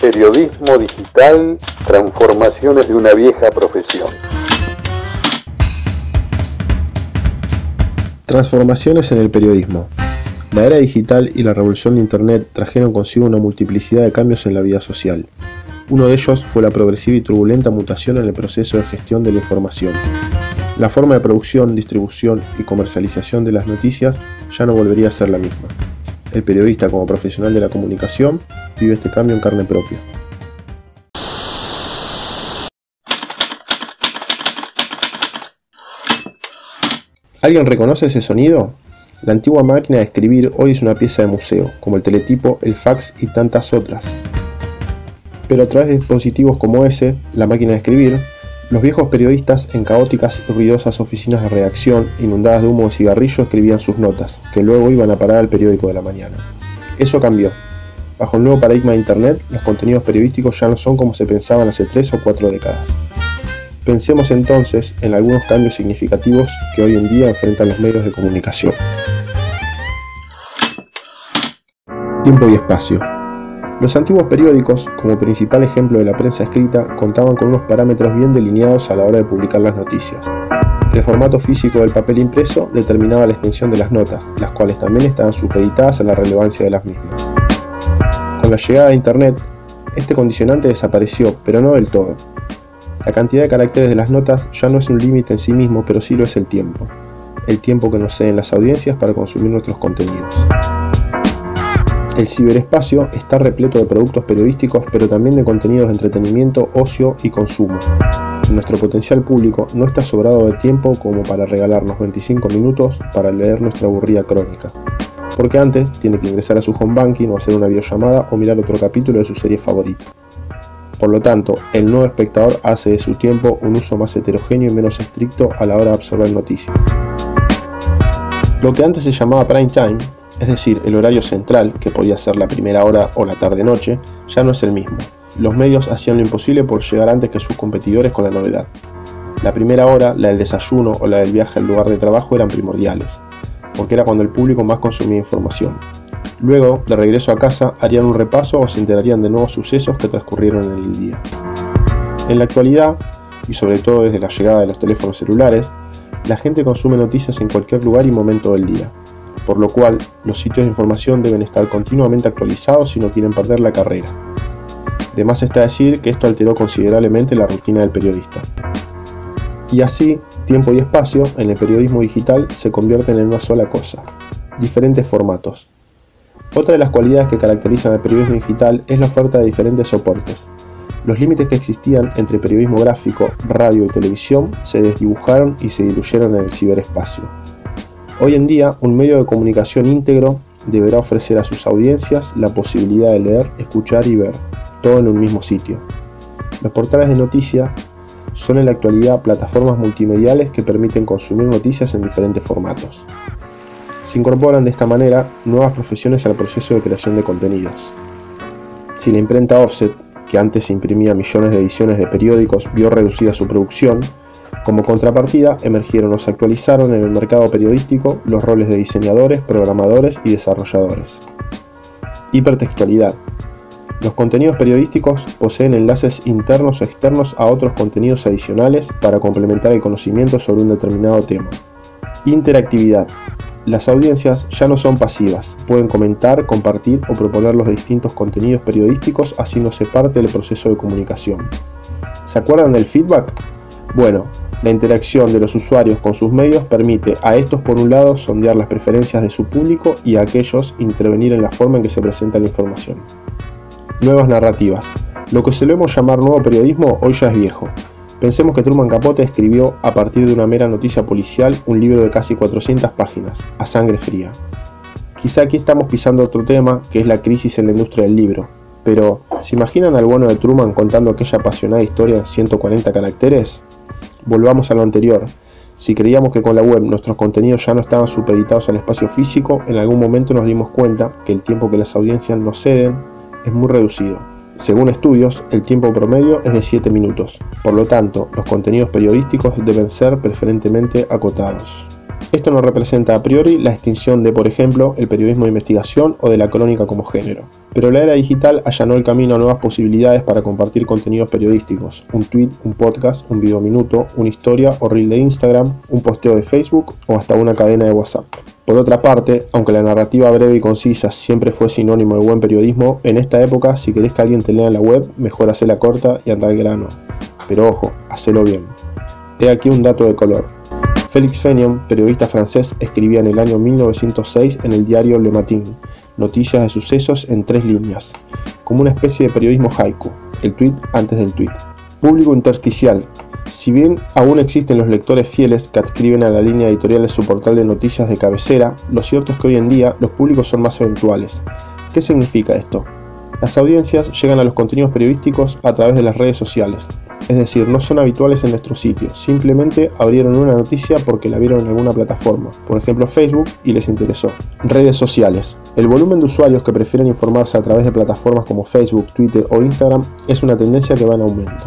Periodismo digital, transformaciones de una vieja profesión. Transformaciones en el periodismo. La era digital y la revolución de Internet trajeron consigo una multiplicidad de cambios en la vida social. Uno de ellos fue la progresiva y turbulenta mutación en el proceso de gestión de la información. La forma de producción, distribución y comercialización de las noticias ya no volvería a ser la misma. El periodista como profesional de la comunicación vive este cambio en carne propia. ¿Alguien reconoce ese sonido? La antigua máquina de escribir hoy es una pieza de museo, como el teletipo, el fax y tantas otras. Pero a través de dispositivos como ese, la máquina de escribir, los viejos periodistas en caóticas y ruidosas oficinas de redacción, inundadas de humo de cigarrillo, escribían sus notas, que luego iban a parar al periódico de la mañana. Eso cambió. Bajo el nuevo paradigma de Internet, los contenidos periodísticos ya no son como se pensaban hace tres o cuatro décadas. Pensemos entonces en algunos cambios significativos que hoy en día enfrentan los medios de comunicación. Tiempo y espacio. Los antiguos periódicos, como principal ejemplo de la prensa escrita, contaban con unos parámetros bien delineados a la hora de publicar las noticias. El formato físico del papel impreso determinaba la extensión de las notas, las cuales también estaban supeditadas a la relevancia de las mismas. Con la llegada de Internet, este condicionante desapareció, pero no del todo. La cantidad de caracteres de las notas ya no es un límite en sí mismo, pero sí lo es el tiempo. El tiempo que nos ceden las audiencias para consumir nuestros contenidos. El ciberespacio está repleto de productos periodísticos, pero también de contenidos de entretenimiento, ocio y consumo. Nuestro potencial público no está sobrado de tiempo como para regalarnos 25 minutos para leer nuestra aburrida crónica. Porque antes tiene que ingresar a su home banking o hacer una videollamada o mirar otro capítulo de su serie favorita. Por lo tanto, el nuevo espectador hace de su tiempo un uso más heterogéneo y menos estricto a la hora de absorber noticias. Lo que antes se llamaba prime time es decir, el horario central, que podía ser la primera hora o la tarde-noche, ya no es el mismo. Los medios hacían lo imposible por llegar antes que sus competidores con la novedad. La primera hora, la del desayuno o la del viaje al lugar de trabajo eran primordiales, porque era cuando el público más consumía información. Luego, de regreso a casa, harían un repaso o se enterarían de nuevos sucesos que transcurrieron en el día. En la actualidad, y sobre todo desde la llegada de los teléfonos celulares, la gente consume noticias en cualquier lugar y momento del día, por lo cual los sitios de información deben estar continuamente actualizados si no quieren perder la carrera. Además está decir que esto alteró considerablemente la rutina del periodista. Y así, tiempo y espacio en el periodismo digital se convierten en una sola cosa, diferentes formatos. Otra de las cualidades que caracterizan al periodismo digital es la oferta de diferentes soportes. Los límites que existían entre periodismo gráfico, radio y televisión se desdibujaron y se diluyeron en el ciberespacio. Hoy en día, un medio de comunicación íntegro deberá ofrecer a sus audiencias la posibilidad de leer, escuchar y ver, todo en un mismo sitio. Los portales de noticias son en la actualidad plataformas multimediales que permiten consumir noticias en diferentes formatos. Se incorporan de esta manera nuevas profesiones al proceso de creación de contenidos. Si la imprenta offset, que antes imprimía millones de ediciones de periódicos, vio reducida su producción, como contrapartida, emergieron o se actualizaron en el mercado periodístico los roles de diseñadores, programadores y desarrolladores. Hipertextualidad. Los contenidos periodísticos poseen enlaces internos o externos a otros contenidos adicionales para complementar el conocimiento sobre un determinado tema. Interactividad. Las audiencias ya no son pasivas, pueden comentar, compartir o proponer los distintos contenidos periodísticos haciéndose parte del proceso de comunicación. ¿Se acuerdan del feedback? Bueno, la interacción de los usuarios con sus medios permite a estos por un lado sondear las preferencias de su público y a aquellos intervenir en la forma en que se presenta la información. Nuevas narrativas. Lo que solemos llamar nuevo periodismo hoy ya es viejo. Pensemos que Truman Capote escribió a partir de una mera noticia policial un libro de casi 400 páginas, a sangre fría. Quizá aquí estamos pisando otro tema, que es la crisis en la industria del libro. Pero, ¿se imaginan al bueno de Truman contando aquella apasionada historia en 140 caracteres? Volvamos a lo anterior. Si creíamos que con la web nuestros contenidos ya no estaban supeditados al espacio físico, en algún momento nos dimos cuenta que el tiempo que las audiencias nos ceden es muy reducido. Según estudios, el tiempo promedio es de 7 minutos. Por lo tanto, los contenidos periodísticos deben ser preferentemente acotados. Esto no representa a priori la extinción de, por ejemplo, el periodismo de investigación o de la crónica como género. Pero la era digital allanó el camino a nuevas posibilidades para compartir contenidos periodísticos, un tweet, un podcast, un video minuto, una historia o reel de Instagram, un posteo de Facebook o hasta una cadena de WhatsApp. Por otra parte, aunque la narrativa breve y concisa siempre fue sinónimo de buen periodismo, en esta época si querés que alguien te lea en la web, mejor hacerla corta y andar al grano. Pero ojo, hacelo bien. He aquí un dato de color. Félix Fenion, periodista francés, escribía en el año 1906 en el diario Le Matin noticias de sucesos en tres líneas, como una especie de periodismo haiku, el tweet antes del tweet. Público intersticial. Si bien aún existen los lectores fieles que adscriben a la línea editorial de su portal de noticias de cabecera, lo cierto es que hoy en día los públicos son más eventuales. ¿Qué significa esto? Las audiencias llegan a los contenidos periodísticos a través de las redes sociales, es decir, no son habituales en nuestro sitio, simplemente abrieron una noticia porque la vieron en alguna plataforma, por ejemplo Facebook, y les interesó. Redes sociales. El volumen de usuarios que prefieren informarse a través de plataformas como Facebook, Twitter o Instagram es una tendencia que va en aumento.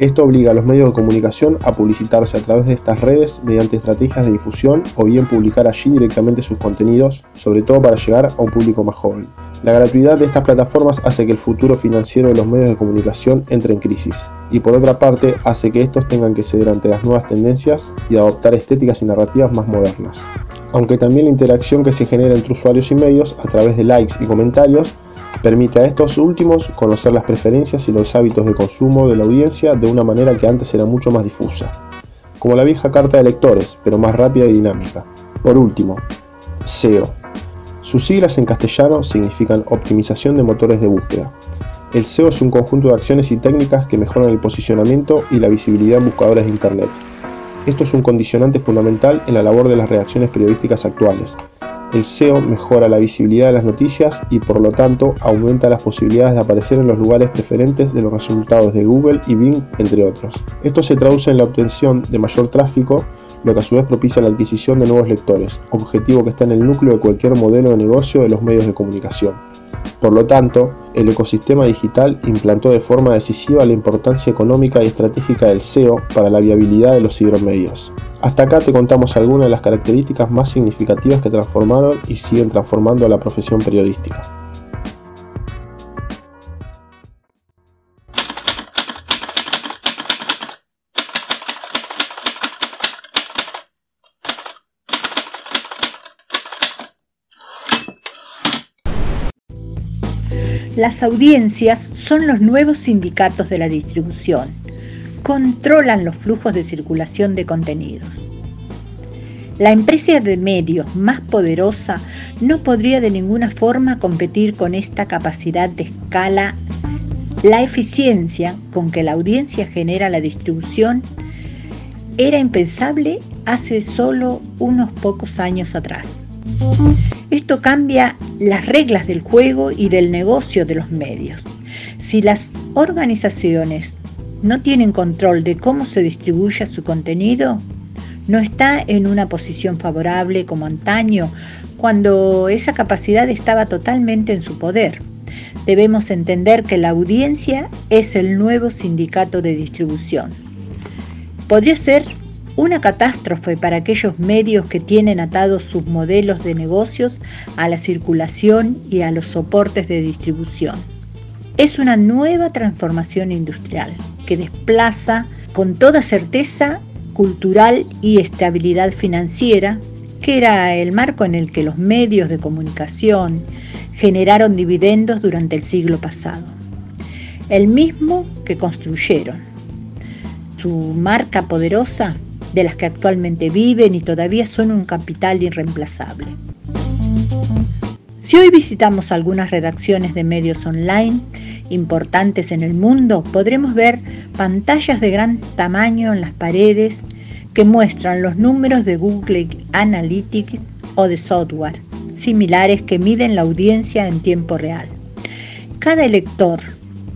Esto obliga a los medios de comunicación a publicitarse a través de estas redes mediante estrategias de difusión o bien publicar allí directamente sus contenidos, sobre todo para llegar a un público más joven. La gratuidad de estas plataformas hace que el futuro financiero de los medios de comunicación entre en crisis y por otra parte hace que estos tengan que ceder ante las nuevas tendencias y adoptar estéticas y narrativas más modernas. Aunque también la interacción que se genera entre usuarios y medios a través de likes y comentarios Permite a estos últimos conocer las preferencias y los hábitos de consumo de la audiencia de una manera que antes era mucho más difusa, como la vieja carta de lectores, pero más rápida y dinámica. Por último, SEO. Sus siglas en castellano significan optimización de motores de búsqueda. El SEO es un conjunto de acciones y técnicas que mejoran el posicionamiento y la visibilidad en buscadores de Internet. Esto es un condicionante fundamental en la labor de las redacciones periodísticas actuales, el SEO mejora la visibilidad de las noticias y por lo tanto aumenta las posibilidades de aparecer en los lugares preferentes de los resultados de Google y Bing, entre otros. Esto se traduce en la obtención de mayor tráfico, lo que a su vez propicia la adquisición de nuevos lectores, objetivo que está en el núcleo de cualquier modelo de negocio de los medios de comunicación. Por lo tanto, el ecosistema digital implantó de forma decisiva la importancia económica y estratégica del SEO para la viabilidad de los cibermedios. Hasta acá te contamos algunas de las características más significativas que transformaron y siguen transformando a la profesión periodística. Las audiencias son los nuevos sindicatos de la distribución controlan los flujos de circulación de contenidos. La empresa de medios más poderosa no podría de ninguna forma competir con esta capacidad de escala. La eficiencia con que la audiencia genera la distribución era impensable hace solo unos pocos años atrás. Esto cambia las reglas del juego y del negocio de los medios. Si las organizaciones no tienen control de cómo se distribuye su contenido, no está en una posición favorable como antaño, cuando esa capacidad estaba totalmente en su poder. Debemos entender que la audiencia es el nuevo sindicato de distribución. Podría ser una catástrofe para aquellos medios que tienen atados sus modelos de negocios a la circulación y a los soportes de distribución. Es una nueva transformación industrial que desplaza con toda certeza cultural y estabilidad financiera, que era el marco en el que los medios de comunicación generaron dividendos durante el siglo pasado, el mismo que construyeron. Su marca poderosa, de las que actualmente viven y todavía son un capital irreemplazable. Si hoy visitamos algunas redacciones de medios online, importantes en el mundo, podremos ver pantallas de gran tamaño en las paredes que muestran los números de Google Analytics o de software similares que miden la audiencia en tiempo real. Cada lector,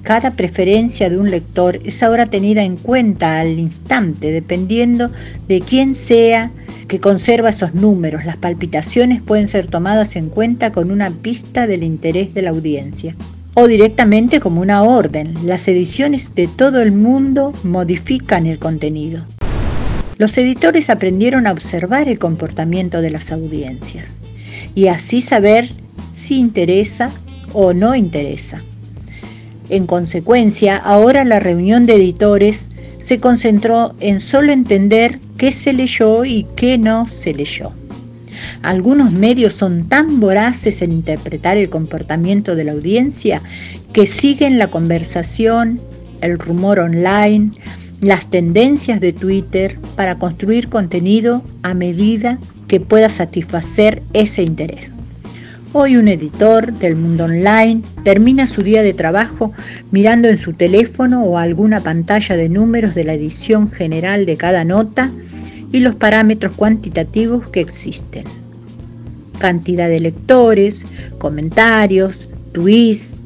cada preferencia de un lector es ahora tenida en cuenta al instante, dependiendo de quién sea que conserva esos números. Las palpitaciones pueden ser tomadas en cuenta con una pista del interés de la audiencia o directamente como una orden. Las ediciones de todo el mundo modifican el contenido. Los editores aprendieron a observar el comportamiento de las audiencias y así saber si interesa o no interesa. En consecuencia, ahora la reunión de editores se concentró en solo entender qué se leyó y qué no se leyó. Algunos medios son tan voraces en interpretar el comportamiento de la audiencia que siguen la conversación, el rumor online, las tendencias de Twitter para construir contenido a medida que pueda satisfacer ese interés. Hoy un editor del mundo online termina su día de trabajo mirando en su teléfono o alguna pantalla de números de la edición general de cada nota y los parámetros cuantitativos que existen. Cantidad de lectores, comentarios, tweets.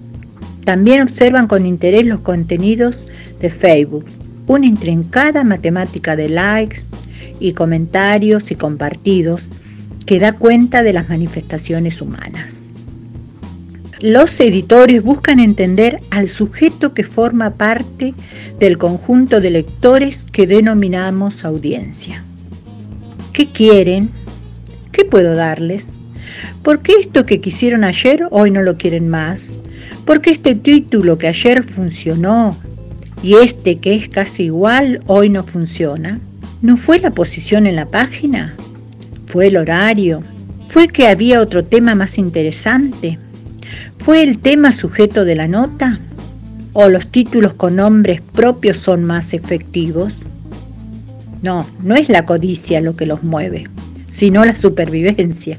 También observan con interés los contenidos de Facebook, una intrincada matemática de likes y comentarios y compartidos que da cuenta de las manifestaciones humanas. Los editores buscan entender al sujeto que forma parte del conjunto de lectores que denominamos audiencia. ¿Qué quieren? ¿Qué puedo darles? ¿Por qué esto que quisieron ayer hoy no lo quieren más? ¿Por qué este título que ayer funcionó y este que es casi igual hoy no funciona? ¿No fue la posición en la página? ¿Fue el horario? ¿Fue que había otro tema más interesante? ¿Fue el tema sujeto de la nota? ¿O los títulos con nombres propios son más efectivos? No, no es la codicia lo que los mueve, sino la supervivencia.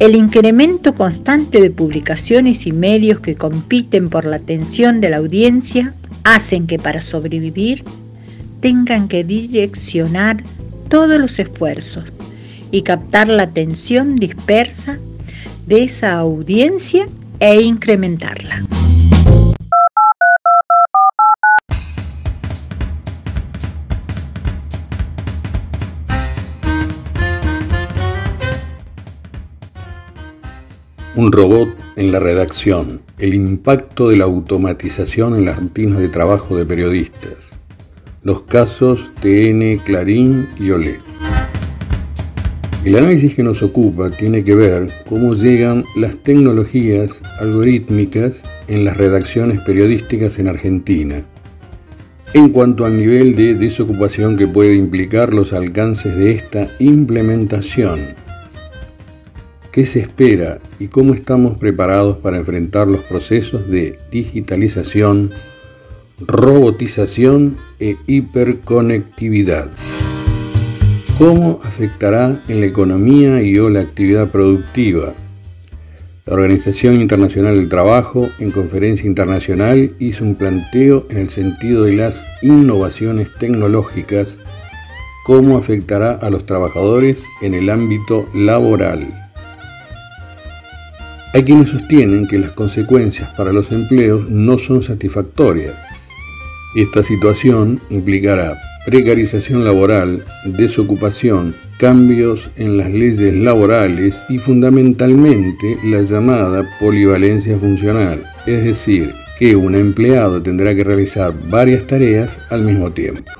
El incremento constante de publicaciones y medios que compiten por la atención de la audiencia hacen que para sobrevivir tengan que direccionar todos los esfuerzos y captar la atención dispersa de esa audiencia e incrementarla. Un robot en la redacción, el impacto de la automatización en las rutinas de trabajo de periodistas, los casos TN, Clarín y Olé. El análisis que nos ocupa tiene que ver cómo llegan las tecnologías algorítmicas en las redacciones periodísticas en Argentina, en cuanto al nivel de desocupación que puede implicar los alcances de esta implementación ¿Qué se espera y cómo estamos preparados para enfrentar los procesos de digitalización, robotización e hiperconectividad? ¿Cómo afectará en la economía y o la actividad productiva? La Organización Internacional del Trabajo, en conferencia internacional, hizo un planteo en el sentido de las innovaciones tecnológicas, cómo afectará a los trabajadores en el ámbito laboral. Hay quienes sostienen que las consecuencias para los empleos no son satisfactorias. Esta situación implicará precarización laboral, desocupación, cambios en las leyes laborales y fundamentalmente la llamada polivalencia funcional, es decir, que un empleado tendrá que realizar varias tareas al mismo tiempo.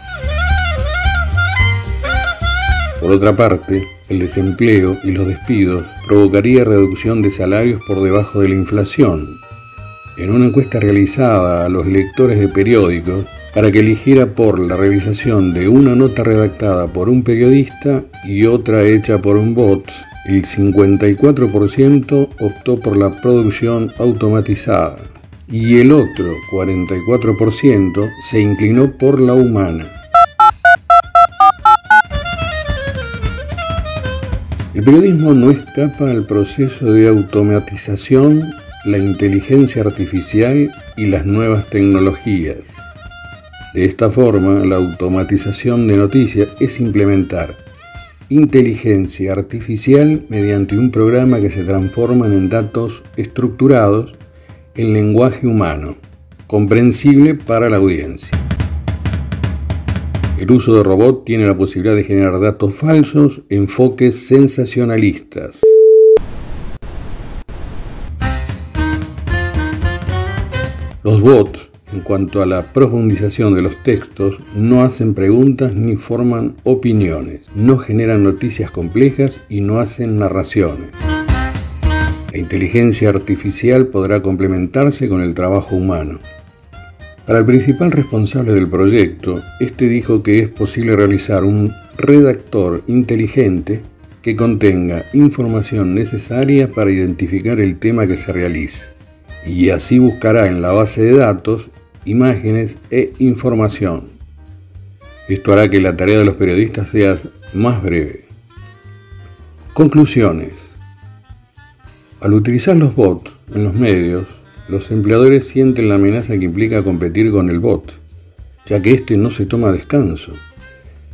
Por otra parte, el desempleo y los despidos provocaría reducción de salarios por debajo de la inflación. En una encuesta realizada a los lectores de periódicos, para que eligiera por la realización de una nota redactada por un periodista y otra hecha por un bot, el 54% optó por la producción automatizada y el otro 44% se inclinó por la humana. El periodismo no escapa al proceso de automatización, la inteligencia artificial y las nuevas tecnologías. De esta forma, la automatización de noticias es implementar inteligencia artificial mediante un programa que se transforma en datos estructurados en lenguaje humano, comprensible para la audiencia. El uso de robot tiene la posibilidad de generar datos falsos, enfoques sensacionalistas. Los bots en cuanto a la profundización de los textos, no hacen preguntas ni forman opiniones, no generan noticias complejas y no hacen narraciones. La inteligencia artificial podrá complementarse con el trabajo humano. Para el principal responsable del proyecto, este dijo que es posible realizar un redactor inteligente que contenga información necesaria para identificar el tema que se realice y así buscará en la base de datos imágenes e información. Esto hará que la tarea de los periodistas sea más breve. Conclusiones. Al utilizar los bots en los medios, los empleadores sienten la amenaza que implica competir con el bot, ya que éste no se toma descanso.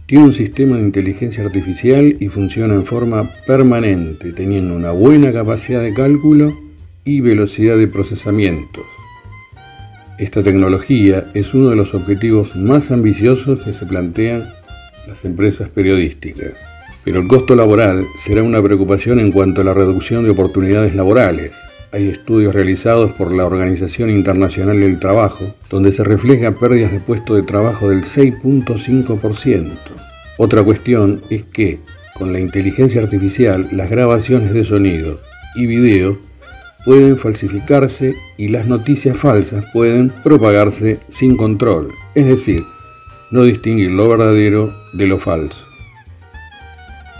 Tiene un sistema de inteligencia artificial y funciona en forma permanente, teniendo una buena capacidad de cálculo y velocidad de procesamiento. Esta tecnología es uno de los objetivos más ambiciosos que se plantean las empresas periodísticas. Pero el costo laboral será una preocupación en cuanto a la reducción de oportunidades laborales. Hay estudios realizados por la Organización Internacional del Trabajo donde se refleja pérdidas de puestos de trabajo del 6.5%. Otra cuestión es que, con la inteligencia artificial, las grabaciones de sonido y video pueden falsificarse y las noticias falsas pueden propagarse sin control, es decir, no distinguir lo verdadero de lo falso.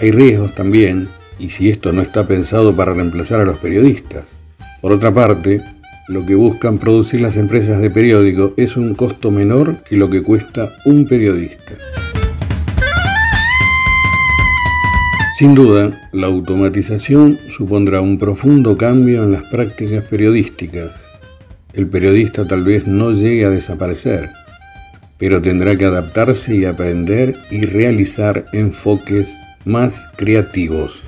Hay riesgos también, y si esto no está pensado para reemplazar a los periodistas. Por otra parte, lo que buscan producir las empresas de periódico es un costo menor que lo que cuesta un periodista. Sin duda, la automatización supondrá un profundo cambio en las prácticas periodísticas. El periodista tal vez no llegue a desaparecer, pero tendrá que adaptarse y aprender y realizar enfoques más creativos.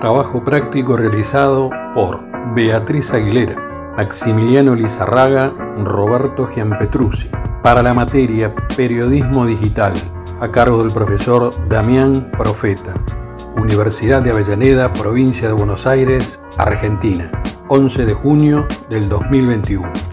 Trabajo práctico realizado por Beatriz Aguilera. Maximiliano Lizarraga, Roberto Gianpetrucci. Para la materia Periodismo Digital, a cargo del profesor Damián Profeta. Universidad de Avellaneda, provincia de Buenos Aires, Argentina. 11 de junio del 2021.